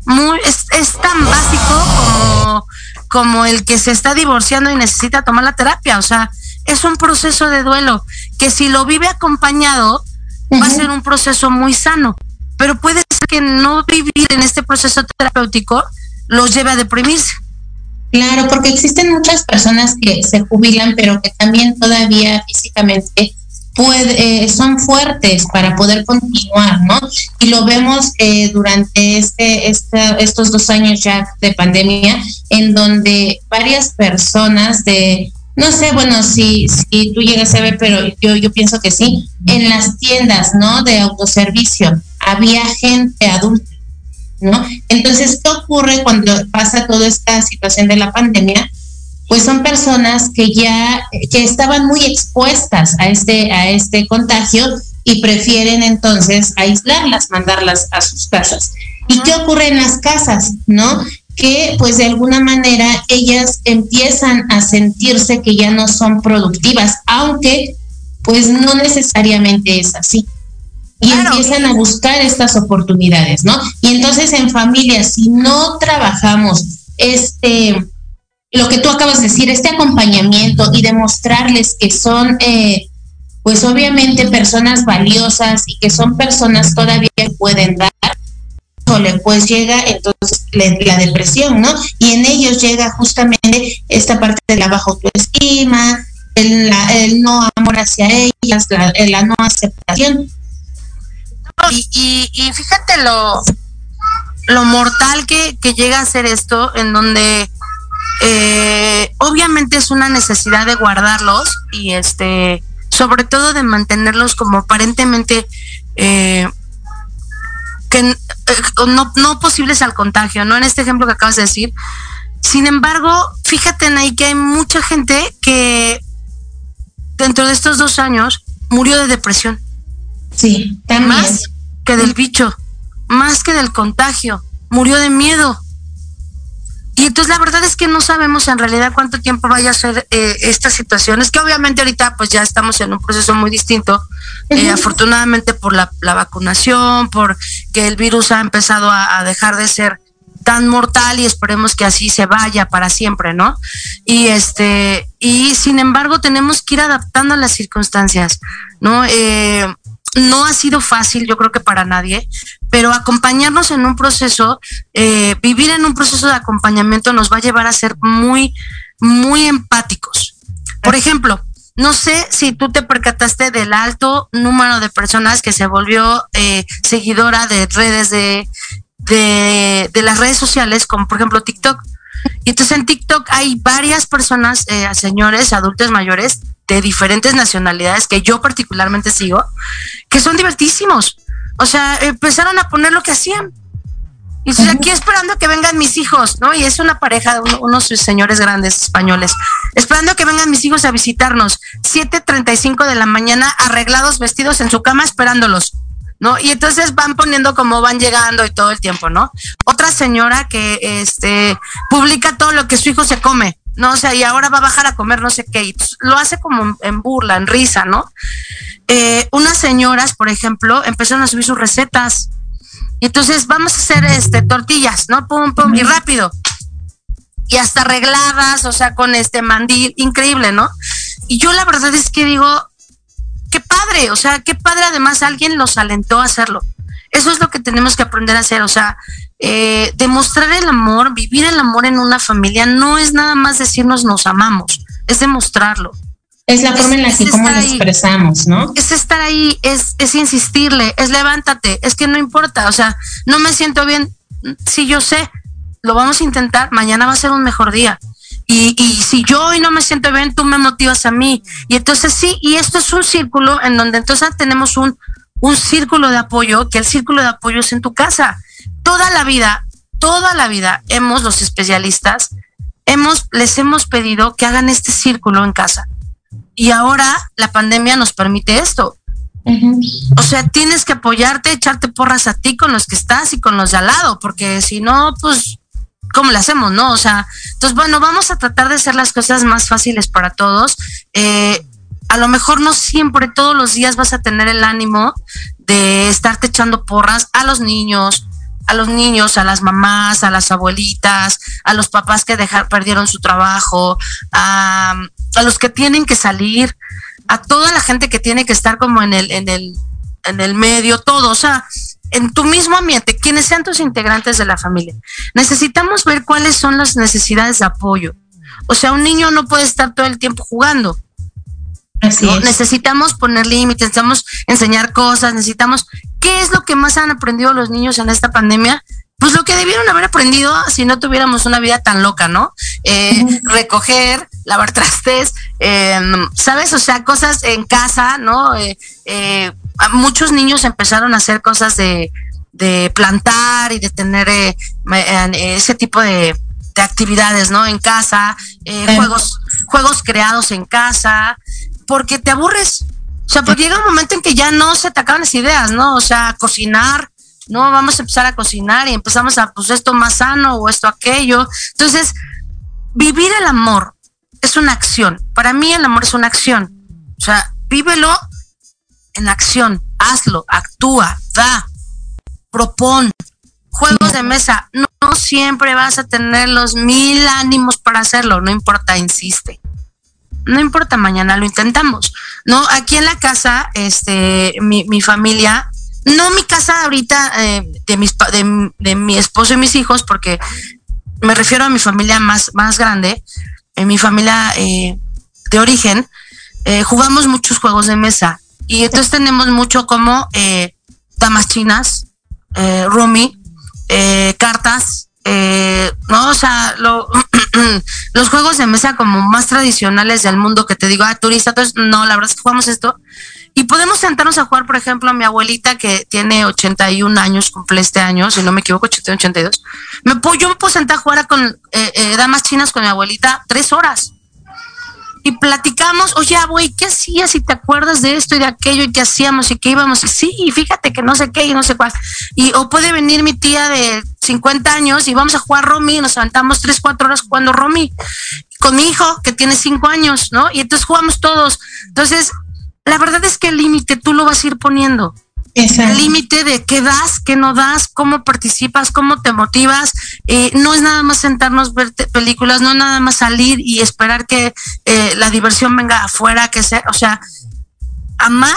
E: Muy, es, es tan básico como, como el que se está divorciando y necesita tomar la terapia. O sea, es un proceso de duelo que si lo vive acompañado va a ser un proceso muy sano, pero puede ser que no vivir en este proceso terapéutico los lleve a deprimirse.
C: Claro, porque existen muchas personas que se jubilan, pero que también todavía físicamente puede, eh, son fuertes para poder continuar, ¿no? Y lo vemos eh, durante este, este, estos dos años ya de pandemia, en donde varias personas de no sé, bueno, si, si tú llegas a ver, pero yo, yo pienso que sí, en las tiendas, ¿no? De autoservicio, había gente adulta, ¿no? Entonces, ¿qué ocurre cuando pasa toda esta situación de la pandemia? Pues son personas que ya, que estaban muy expuestas a este, a este contagio y prefieren entonces aislarlas, mandarlas a sus casas. ¿Y qué ocurre en las casas, no? Que pues de alguna manera ellas empiezan a sentirse que ya no son productivas, aunque pues no necesariamente es así. Y empiezan a buscar estas oportunidades, ¿no? Y entonces en familia, si no trabajamos este, lo que tú acabas de decir, este acompañamiento y demostrarles que son, eh, pues obviamente personas valiosas y que son personas todavía que pueden dar, pues llega entonces la, depresión, ¿no? Y en ellos llega justamente esta parte de la baja autoestima, el, no amor hacia ellas, la, no aceptación.
E: y, y, fíjate lo, lo mortal que, que llega a ser esto, en donde eh, obviamente es una necesidad de guardarlos y este, sobre todo de mantenerlos como aparentemente eh, que eh, no, no posibles al contagio, ¿no? En este ejemplo que acabas de decir. Sin embargo, fíjate en ahí que hay mucha gente que dentro de estos dos años murió de depresión.
C: Sí,
E: también. Más que del bicho, más que del contagio, murió de miedo. Y entonces la verdad es que no sabemos en realidad cuánto tiempo vaya a ser eh, esta situación. Es que obviamente ahorita pues ya estamos en un proceso muy distinto. Eh, afortunadamente por la, vacunación, por que el virus ha empezado a, dejar de ser tan mortal y esperemos que así se vaya para siempre, ¿no? Y este, y sin embargo tenemos que ir adaptando a las circunstancias, ¿no? Eh, no ha sido fácil, yo creo que para nadie, pero acompañarnos en un proceso, eh, vivir en un proceso de acompañamiento nos va a llevar a ser muy, muy empáticos. Por ejemplo, no sé si tú te percataste del alto número de personas que se volvió eh, seguidora de redes de, de, las redes sociales, como por ejemplo TikTok. Y entonces en TikTok hay varias personas, eh, señores, adultos mayores, de diferentes nacionalidades que yo particularmente sigo, que son divertísimos. O sea, empezaron a poner lo que hacían. Y estoy aquí esperando que vengan mis hijos, ¿no? Y es una pareja de unos señores grandes españoles. Esperando que vengan mis hijos a visitarnos. 7.35 de la mañana, arreglados, vestidos en su cama, esperándolos. ¿no? Y entonces van poniendo cómo van llegando y todo el tiempo, ¿no? Otra señora que este publica todo lo que su hijo se come, ¿no? O sea, y ahora va a bajar a comer no sé qué, y lo hace como en burla, en risa, ¿no? Eh, unas señoras, por ejemplo, empezaron a subir sus recetas. Y entonces vamos a hacer este tortillas, ¿no? Pum, pum, y rápido. Y hasta arregladas, o sea, con este mandil, increíble, ¿no? Y yo la verdad es que digo, qué padre, o sea, qué padre además alguien los alentó a hacerlo. Eso es lo que tenemos que aprender a hacer, o sea, eh, demostrar el amor, vivir el amor en una familia, no es nada más decirnos nos amamos, es demostrarlo.
C: Es la forma en la que cómo lo expresamos, ¿no?
E: Es estar ahí, es, es insistirle, es levántate, es que no importa, o sea, no me siento bien, sí yo sé, lo vamos a intentar, mañana va a ser un mejor día. Y, y si yo hoy no me siento bien, tú me motivas a mí. Y entonces sí, y esto es un círculo en donde entonces tenemos un, un círculo de apoyo, que el círculo de apoyo es en tu casa. Toda la vida, toda la vida hemos, los especialistas, hemos, les hemos pedido que hagan este círculo en casa y ahora la pandemia nos permite esto. O sea, tienes que apoyarte, echarte porras a ti con los que estás y con los de al lado, porque si no, pues, ¿cómo le hacemos, no? O sea, entonces, bueno, vamos a tratar de hacer las cosas más fáciles para todos. Eh, a lo mejor no siempre, todos los días vas a tener el ánimo de estarte echando porras a los niños, a los niños, a las mamás, a las abuelitas, a los papás que dejar, perdieron su trabajo, a, a los que tienen que salir, a toda la gente que tiene que estar como en el, en el, en el medio, todo, o sea, en tu mismo ambiente, quienes sean tus integrantes de la familia. Necesitamos ver cuáles son las necesidades de apoyo. O sea, un niño no puede estar todo el tiempo jugando. Necesitamos poner límites, necesitamos enseñar cosas, necesitamos... ¿Qué es lo que más han aprendido los niños en esta pandemia? Pues lo que debieron haber aprendido si no tuviéramos una vida tan loca, ¿no? Eh, recoger, lavar trastes, em, ¿sabes? O sea, cosas en casa, ¿no? Eh, eh, muchos niños empezaron a hacer cosas de, de plantar y de tener ese tipo de, de, actividades, ¿no? En casa, juegos, juegos creados en casa, porque te aburres. O sea, porque llega un momento en que ya no se te acaban las ideas, ¿no? O sea, cocinar, no, vamos a empezar a cocinar y empezamos a, pues esto más sano o esto aquello. Entonces, vivir el amor es una acción. Para mí el amor es una acción. O sea, vívelo en acción, hazlo, actúa, da, propón. Juegos de mesa, no, siempre vas a tener los mil ánimos para hacerlo, no importa, insiste. No importa, mañana lo intentamos. No, aquí en la casa, este, mi, mi familia, no mi casa ahorita eh, de, mis, de, de, mi esposo y mis hijos, porque me refiero a mi familia más, más grande, en mi familia eh, de origen, eh, jugamos muchos juegos de mesa y entonces tenemos mucho como damas chinas, eh, Rumi, eh, cartas, eh, no, o sea, los juegos de mesa como más tradicionales del mundo que te digo, ah, turista, entonces, no, la verdad es que jugamos esto. Y podemos sentarnos a jugar, por ejemplo, a mi abuelita que tiene 81 años, cumple este año, si no me equivoco, 81, 82. Me puedo, yo me puedo sentar a jugar con eh, eh, damas chinas con mi abuelita tres horas y platicamos, oye, güey, ¿qué hacías? Si te acuerdas de esto y de aquello y qué hacíamos y qué íbamos, y sí, fíjate que no sé qué y no sé cuál. Y o puede venir mi tía de 50 años y vamos a jugar Romy y nos levantamos 3, 4 horas jugando Romy con mi hijo que tiene 5 años, ¿no? Y entonces jugamos todos. Entonces, la verdad es que el límite tú lo vas a ir poniendo el límite de qué das, qué no das, cómo participas, cómo te motivas. Eh, no es nada más sentarnos ver películas, no nada más salir y esperar que eh, la diversión venga afuera, que sea, o sea, amar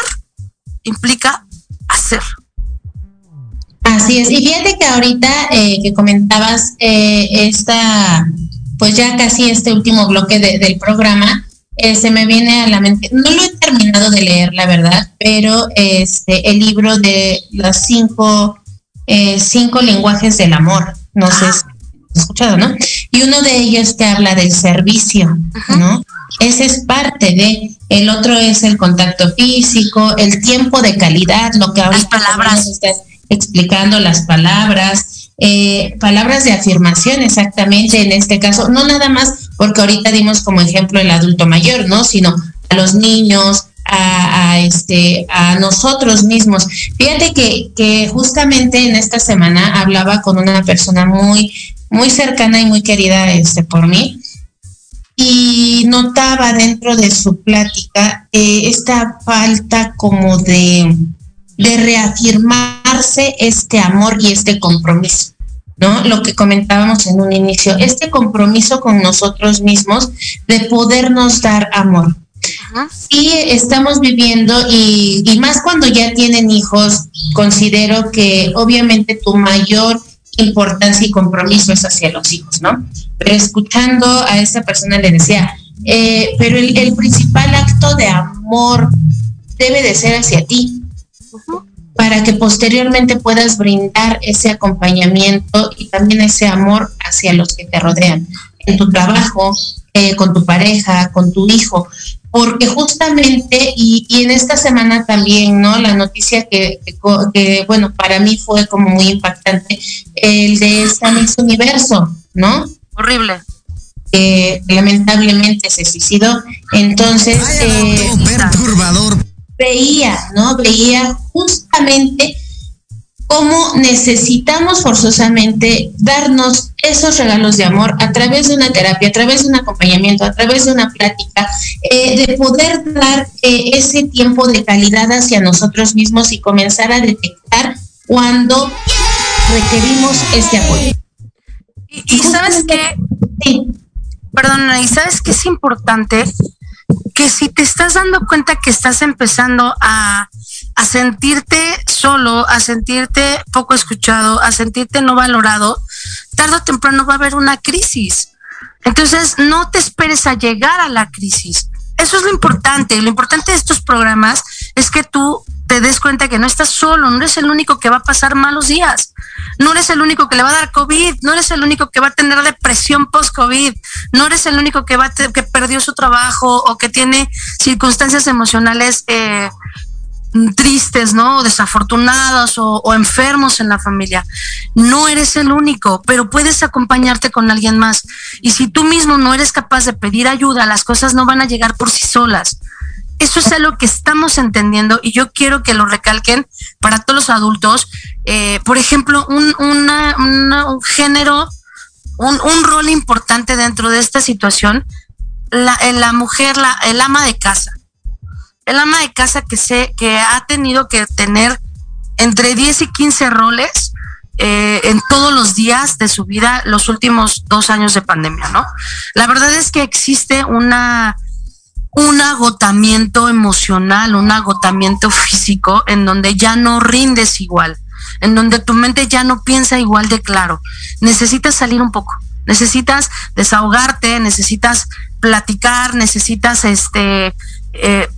E: implica hacer.
C: Así es. Y fíjate que ahorita eh, que comentabas esta, pues ya casi este último bloque del programa, eh, se me viene a la mente, no lo he terminado de leer, la verdad, pero este el libro de los cinco, eh, cinco lenguajes del amor, no sé si has escuchado, ¿no? Y uno de ellos te habla del servicio, ¿no? Ese es parte de, el otro es el contacto físico, el tiempo de calidad, lo que ahorita
E: palabras.
C: estás explicando, las palabras, eh, palabras de afirmación exactamente en este caso, no nada más porque ahorita dimos como ejemplo el adulto mayor, ¿no? Sino a los niños, a, este, a nosotros mismos. Fíjate que, justamente en esta semana hablaba con una persona muy, muy cercana y muy querida este, por mí y notaba dentro de su plática eh, esta falta como de, de este amor y este compromiso. ¿no? Lo que comentábamos en un inicio, este compromiso con nosotros mismos de podernos dar amor. Y estamos viviendo, y, y más cuando ya tienen hijos, considero que obviamente tu mayor importancia y compromiso es hacia los hijos, ¿no? Pero escuchando a esa persona le decía, eh, pero el, el, principal acto de amor debe de ser hacia ti para que posteriormente puedas brindar ese acompañamiento y también ese amor hacia los que te rodean, en tu trabajo, eh, con tu pareja, con tu hijo, porque justamente, y, y, en esta semana también, ¿no? La noticia que, que, bueno, para mí fue como muy impactante, el de esta Miss Universo, ¿no?
E: Horrible.
C: Eh, lamentablemente se suicidó. Entonces, eh,
A: perturbador
C: veía, ¿no? Veía justamente cómo necesitamos forzosamente darnos esos regalos de amor a través de una terapia, a través de un acompañamiento, a través de una plática, eh, de poder dar eh, ese tiempo de calidad hacia nosotros mismos y comenzar a detectar cuando requerimos este apoyo.
E: Y, y sabes que, sí. perdona, y sabes que es importante que si te estás dando cuenta que estás empezando a, a sentirte solo, a sentirte poco escuchado, a sentirte no valorado, tarde o temprano va a haber una crisis. Entonces, no te esperes a llegar a la crisis. Eso es lo importante. Lo importante de estos programas es que tú te des cuenta que no estás solo, no eres el único que va a pasar malos días, no eres el único que le va a dar COVID, no eres el único que va a tener depresión post-COVID, no eres el único que, va que perdió su trabajo o que tiene circunstancias emocionales eh, tristes, ¿no? Desafortunados o, o, enfermos en la familia. No eres el único, pero puedes acompañarte con alguien más. Y si tú mismo no eres capaz de pedir ayuda, las cosas no van a llegar por sí solas. Eso es algo que estamos entendiendo y yo quiero que lo recalquen para todos los adultos. Eh, por ejemplo, un, género, un, rol importante dentro de esta situación, la, la mujer, la, el ama de casa. El ama de casa que, se, que ha tenido que tener entre 10 y 15 roles eh, en todos los días de su vida los últimos dos años de pandemia, ¿no? La verdad es que existe una un agotamiento emocional, un agotamiento físico en donde ya no rindes igual, en donde tu mente ya no piensa igual de claro. Necesitas salir un poco, necesitas desahogarte, necesitas platicar, necesitas este eh,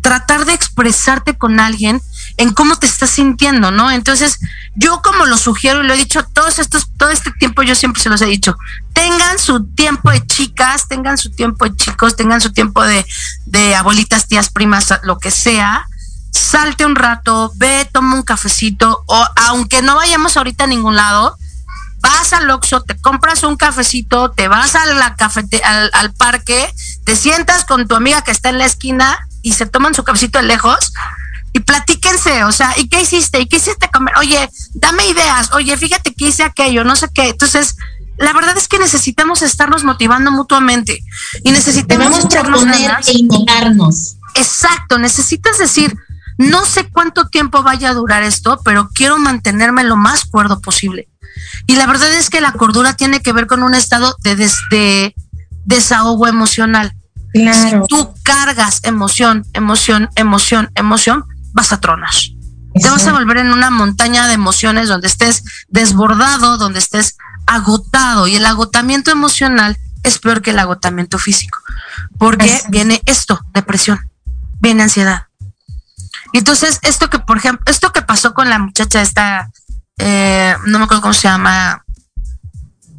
E: tratar de expresarte con alguien en cómo te estás sintiendo, ¿no? Entonces, yo como lo sugiero y lo he dicho todos estos, todo este tiempo, yo siempre se los he dicho, tengan su tiempo de chicas, tengan su tiempo de chicos, tengan su tiempo de, de abuelitas, tías, primas, lo que sea, salte un rato, ve, toma un cafecito, o aunque no vayamos ahorita a ningún lado, vas al Oxxo, te compras un cafecito, te vas a al, al, parque, te sientas con tu amiga que está en la esquina y se toman su cafecito de lejos y platíquense, o sea, ¿y qué hiciste? ¿Y qué hiciste comer? Oye, dame ideas, oye, fíjate que hice aquello, no sé qué. Entonces, la verdad es que necesitamos estarnos motivando mutuamente y necesitamos
C: proponer e innovarnos.
E: Exacto, necesitas decir, no sé cuánto tiempo vaya a durar esto, pero quiero mantenerme lo más cuerdo posible. Y la verdad es que la cordura tiene que ver con un estado de, de, de desahogo emocional.
C: Claro.
E: Si tú cargas emoción, emoción, emoción, emoción, vas a tronar. Te vas a volver en una montaña de emociones donde estés desbordado, donde estés agotado. Y el agotamiento emocional es peor que el agotamiento físico. Porque viene esto, depresión, viene ansiedad. Y entonces, esto que, por ejemplo, esto que pasó con la muchacha esta, eh, no me acuerdo cómo se llama,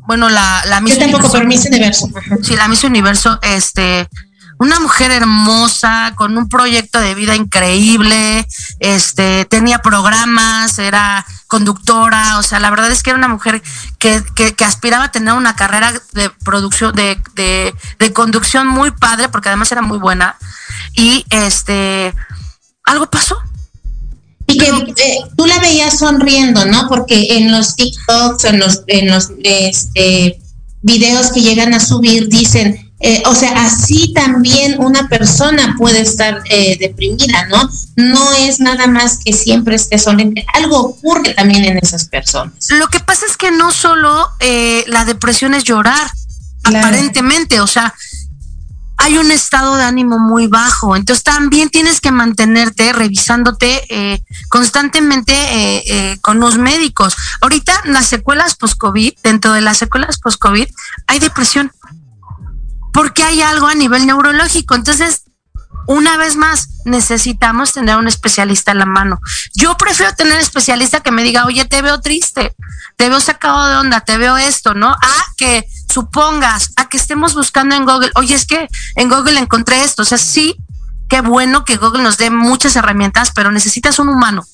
E: bueno, la, la
C: Miss Yo tampoco, pero Miss Universo.
E: Sí, la Miss Universo, este, una mujer hermosa, con un proyecto de vida increíble, este, tenía programas, era conductora, o sea, la verdad es que era una mujer que, que, que aspiraba a tener una carrera de producción, de, de, de, conducción muy padre, porque además era muy buena, y este, algo pasó.
C: Y que eh, tú la veías sonriendo, ¿no? Porque en los TikToks, en los, en los este, videos que llegan a subir, dicen, eh, o sea, así también una persona puede estar eh, deprimida, ¿no? No es nada más que siempre esté sonriendo. Algo ocurre también en esas personas.
E: Lo que pasa es que no solo eh, la depresión es llorar, claro. aparentemente, o sea, hay un estado de ánimo muy bajo. Entonces también tienes que mantenerte revisándote eh, constantemente eh, eh, con los médicos. Ahorita las secuelas post-COVID, dentro de las secuelas post-COVID, hay depresión. Porque hay algo a nivel neurológico. Entonces, una vez más, necesitamos tener un especialista en la mano. Yo prefiero tener un especialista que me diga, oye, te veo triste, te veo sacado de onda, te veo esto, ¿no? A que supongas, a que estemos buscando en Google, oye, es que en Google encontré esto. O sea, sí, qué bueno que Google nos dé muchas herramientas, pero necesitas un humano.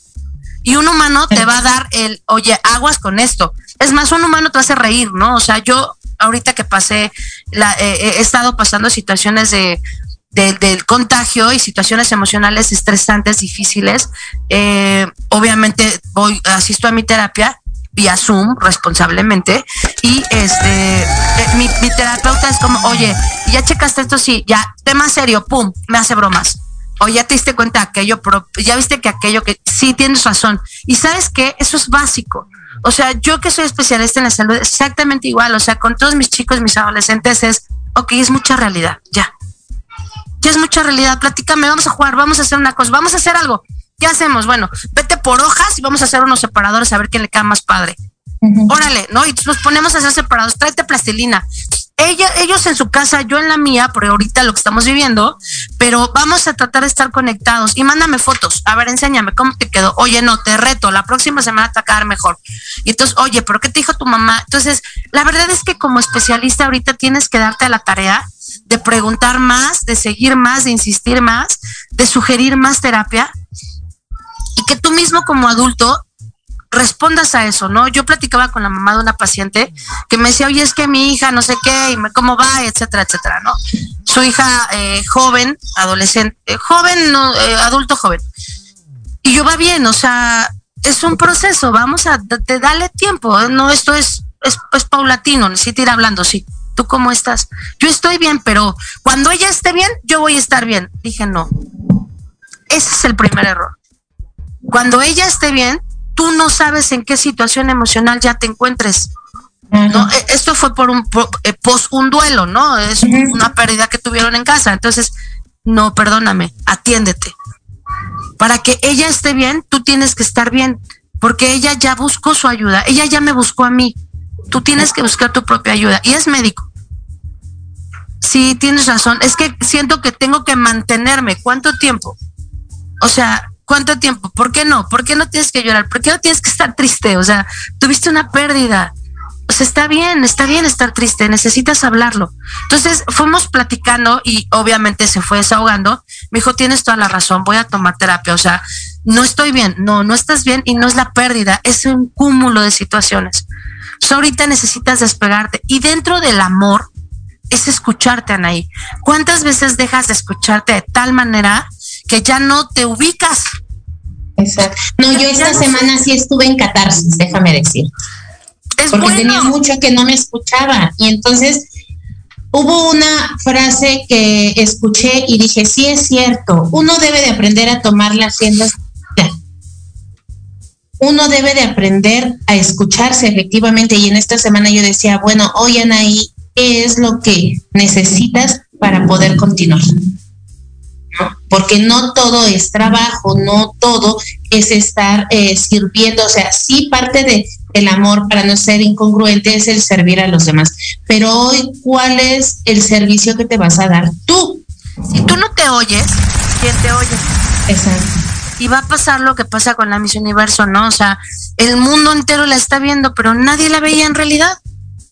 E: Y un humano te va a dar el, oye, aguas con esto. Es más, un humano te hace reír, ¿no? O sea, yo ahorita que pasé, la, eh, he estado pasando situaciones de, de, del contagio y situaciones emocionales estresantes, difíciles. Eh, obviamente voy, asisto a mi terapia vía Zoom responsablemente y este eh, mi, terapeuta es como, oye, ya checaste esto, sí, ya, tema serio, pum, me hace bromas. O ya te diste cuenta de aquello, pero ya viste que aquello que sí tienes razón. Y sabes que eso es básico. O sea, yo que soy especialista en la salud, exactamente igual. O sea, con todos mis chicos, mis adolescentes, es, ok, es mucha realidad, ya ya es mucha realidad, platícame, vamos a jugar, vamos a hacer una cosa, vamos a hacer algo. ¿Qué hacemos? Bueno, vete por hojas y vamos a hacer unos separadores a ver quién le queda más padre. Uh -huh. Órale, ¿no? Y nos ponemos a hacer separados, tráete plastilina. Ella, ellos en su casa, yo en la mía, por ahorita lo que estamos viviendo, pero vamos a tratar de estar conectados y mándame fotos. A ver, enséñame cómo te quedó. Oye, no, te reto, la próxima semana te va a quedar mejor. Y entonces, oye, ¿pero qué te dijo tu mamá? Entonces, la verdad es que como especialista ahorita tienes que darte a la tarea de preguntar más, de seguir más, de insistir más, de sugerir más terapia y que tú mismo como adulto respondas a eso, ¿no? Yo platicaba con la mamá de una paciente que me decía, oye, es que mi hija no sé qué, cómo va, etcétera, etcétera, ¿no? Su hija eh, joven, adolescente, eh, joven, no, eh, adulto joven. Y yo va bien, o sea, es un proceso, vamos a, te dale tiempo, no, esto es, es, es paulatino, necesita ir hablando, sí. ¿Tú cómo estás? Yo estoy bien, pero cuando ella esté bien, yo voy a estar bien. Dije, no. Ese es el primer error. Cuando ella esté bien, tú no sabes en qué situación emocional ya te encuentres. Uh -huh. ¿no? Esto fue por un por, eh, post un duelo, ¿no? Es uh -huh. una pérdida que tuvieron en casa. Entonces, no, perdóname, atiéndete. Para que ella esté bien, tú tienes que estar bien, porque ella ya buscó su ayuda, ella ya me buscó a mí. Tú tienes que buscar tu propia ayuda y es médico. Sí, tienes razón. Es que siento que tengo que mantenerme. ¿Cuánto tiempo? O sea, ¿Cuánto tiempo? ¿Por qué no? ¿Por qué no tienes que llorar? ¿Por qué no tienes que estar triste? O sea, tuviste una pérdida. O sea, está bien, está bien estar triste, necesitas hablarlo. Entonces fuimos platicando y obviamente se fue desahogando. Me dijo, tienes toda la razón, voy a tomar terapia. O sea, no estoy bien, no, no estás bien y no es la pérdida, es un cúmulo de situaciones. Ahorita necesitas despegarte y dentro del amor es escucharte, Anaí. ¿Cuántas veces dejas de escucharte de tal manera que ya no te ubicas.
C: Exacto. No, yo esta semana sí estuve en catarsis, déjame decir. porque tenía mucho que no me escuchaba. Y entonces hubo una frase que escuché y dije, sí es cierto, uno debe de aprender a tomar las riendas. Uno debe de aprender a escucharse efectivamente. Y en esta semana yo decía, bueno, oye Anaí, ¿qué es lo que necesitas para poder continuar? Porque no todo es trabajo, no todo es estar eh, sirviendo, o sea, sí parte de el amor para no ser incongruente es el servir a los demás, pero hoy ¿cuál es el servicio que te vas a dar tú?
E: Si tú no te oyes, ¿quién te oye?
C: Exacto.
E: Y va a pasar lo que pasa con la Miss Universo, ¿no? O sea, el mundo entero la está viendo, pero nadie la veía en realidad.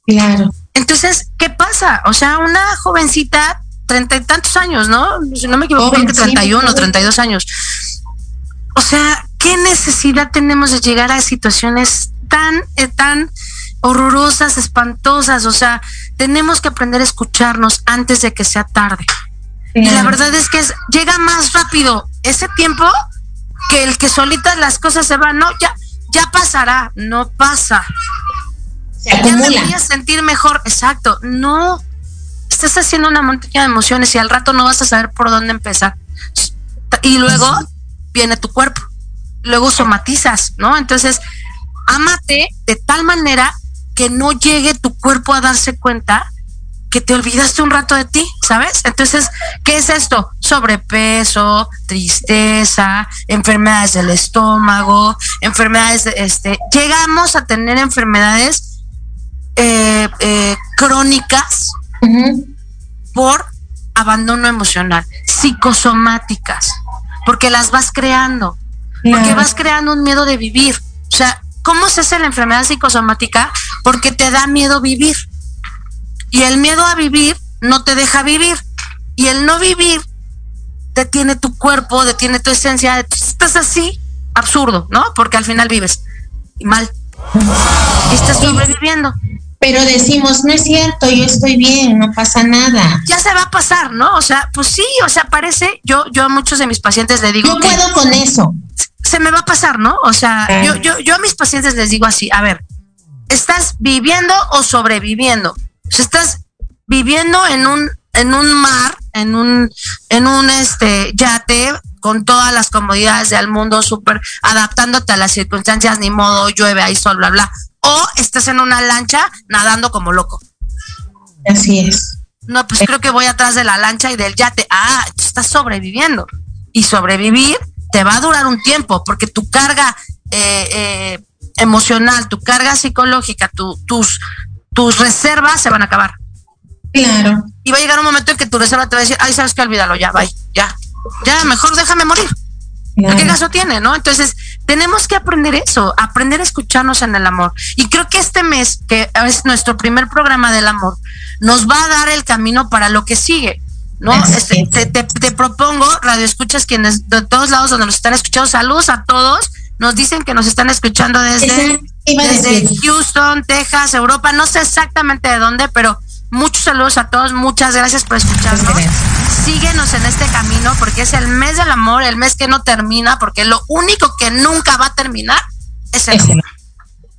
C: Claro.
E: Entonces, ¿qué pasa? O sea, una jovencita treinta y tantos años, ¿no? Si no me equivoco, creo que 31 o 32 años. O sea, ¿qué necesidad tenemos de llegar a situaciones tan, eh, tan horrorosas, espantosas? O sea, tenemos que aprender a escucharnos antes de que sea tarde. Y la verdad es que llega más rápido ese tiempo que el que solitas las cosas se van. No, ya, ya pasará, no pasa.
C: Se.
E: Ya me voy a sentir mejor, exacto. No, estás haciendo una montaña de emociones y al rato no vas a saber por dónde empezar. Y luego viene tu cuerpo, luego somatizas, ¿no? Entonces, ámate de tal manera que no llegue tu cuerpo a darse cuenta que te olvidaste un rato de ti, ¿sabes? Entonces, ¿qué es esto? Sobrepeso, tristeza, enfermedades del estómago, enfermedades, este, llegamos a tener enfermedades eh, eh, crónicas por abandono emocional, psicosomáticas, porque las vas creando, porque vas creando un miedo de vivir. O sea, ¿cómo se hace la enfermedad psicosomática? Porque te da miedo vivir. Y el miedo a vivir no te deja vivir. Y el no vivir detiene tu cuerpo, detiene tu esencia. Estás así, absurdo, ¿no? Porque al final vives mal. Y estás sobreviviendo
C: pero decimos, no es cierto, yo estoy bien, no pasa nada.
E: Ya se va a pasar, ¿no? O sea, pues sí, o sea, parece, yo, yo a muchos de mis pacientes les digo.
C: Yo puedo con eso.
E: Se me va a pasar, ¿no? O sea, yo, yo, yo a mis pacientes les digo así, a ver, ¿estás viviendo o sobreviviendo? O sea, estás viviendo en un, en un mar, en un, en un este yate con todas las comodidades del mundo, súper adaptándote a las circunstancias, ni modo, llueve, hay sol, bla, bla o estás en una lancha nadando como loco.
C: Así es.
E: No, pues creo que voy atrás de la lancha y del yate. Ah, estás sobreviviendo. Y sobrevivir te va a durar un tiempo, porque tu carga eh, eh, emocional, tu carga psicológica, tus, tus reservas se van a acabar.
C: Claro.
E: Y va a llegar un momento en que tu reserva te va a decir, ay, sabes que olvídalo, ya, bye, ya. Ya, mejor déjame morir. ¿Qué caso tiene, no? Entonces, tenemos que aprender eso, aprender a escucharnos en el amor. Y creo que este mes, que es nuestro primer programa del amor, nos va a dar el camino para lo que sigue. ¿no? Este, te, propongo, radio escuchas quienes de todos lados donde nos están escuchando, saludos a todos. Nos dicen que nos están escuchando desde, desde Houston, Texas, Europa, no sé exactamente de dónde, pero muchos saludos a todos, muchas gracias por escucharnos síguenos en este camino porque es el mes del amor, el mes que no termina, porque lo único que nunca va a terminar es el amor.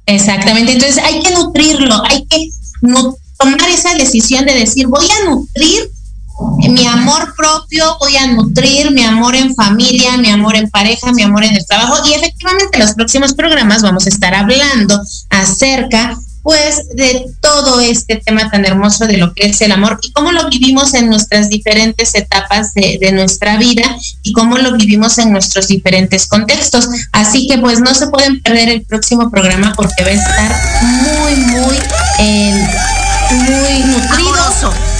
C: Exactamente, entonces hay que nutrirlo, hay que tomar esa decisión de decir, voy a nutrir mi amor propio, voy a nutrir mi amor en familia, mi amor en pareja, mi amor en el trabajo y efectivamente en los próximos programas vamos a estar hablando acerca pues de todo este tema tan hermoso de lo que es el amor y cómo lo vivimos en nuestras diferentes etapas de, nuestra vida y cómo lo vivimos en nuestros diferentes contextos. Así que pues no se pueden perder el próximo programa porque va a estar muy, muy, eh, muy nutrido.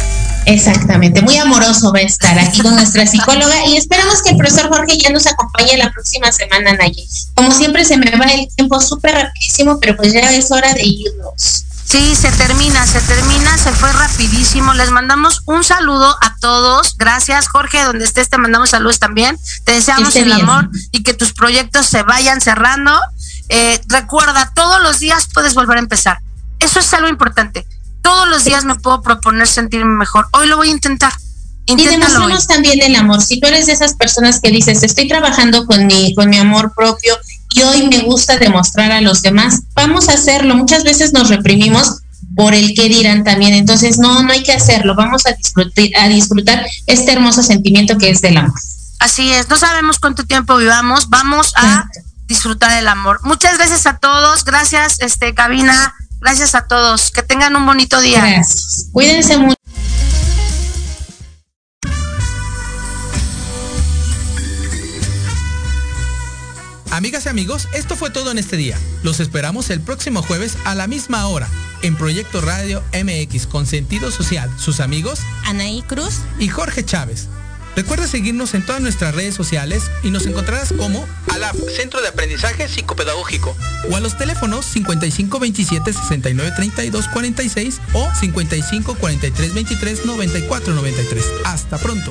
C: Exactamente, muy amoroso va a estar aquí con nuestra psicóloga y esperamos que el profesor Jorge ya nos acompañe la próxima semana, Nayi. Como siempre se me va el tiempo súper rapidísimo, pero pues ya es hora de irnos.
E: Sí, se termina, se termina, se fue rapidísimo. Les mandamos un saludo a todos. Gracias, Jorge, donde estés, te mandamos saludos también. Te deseamos el amor y que tus proyectos se vayan cerrando. Eh, recuerda, todos los días puedes volver a empezar. Eso es algo importante. Todos los días me puedo proponer sentirme mejor. Hoy lo voy a intentar.
C: Inténtalo y demostremos también el amor. Si tú eres de esas personas que dices, estoy trabajando con mi, con mi amor propio y hoy me gusta demostrar a los demás, vamos a hacerlo. Muchas veces nos reprimimos por el que dirán también. Entonces, no, no hay que hacerlo. Vamos a disfrutar, a disfrutar este hermoso sentimiento que es del amor.
E: Así es, no sabemos cuánto tiempo vivamos, vamos a disfrutar del amor. Muchas gracias a todos, gracias, este, cabina, gracias a todos, que tengan un bonito día.
C: Gracias. Cuídense mucho.
A: Amigas y amigos, esto fue todo en este día. Los esperamos el próximo jueves a la misma hora en Proyecto Radio MX con sentido social. Sus amigos
G: Anaí Cruz
A: y Jorge Chávez. Recuerda seguirnos en todas nuestras redes sociales y nos encontrarás como ALAP, Centro de Aprendizaje Psicopedagógico, o a los teléfonos 55 27 69 32 46 o 55 43 23 94 93. Hasta pronto.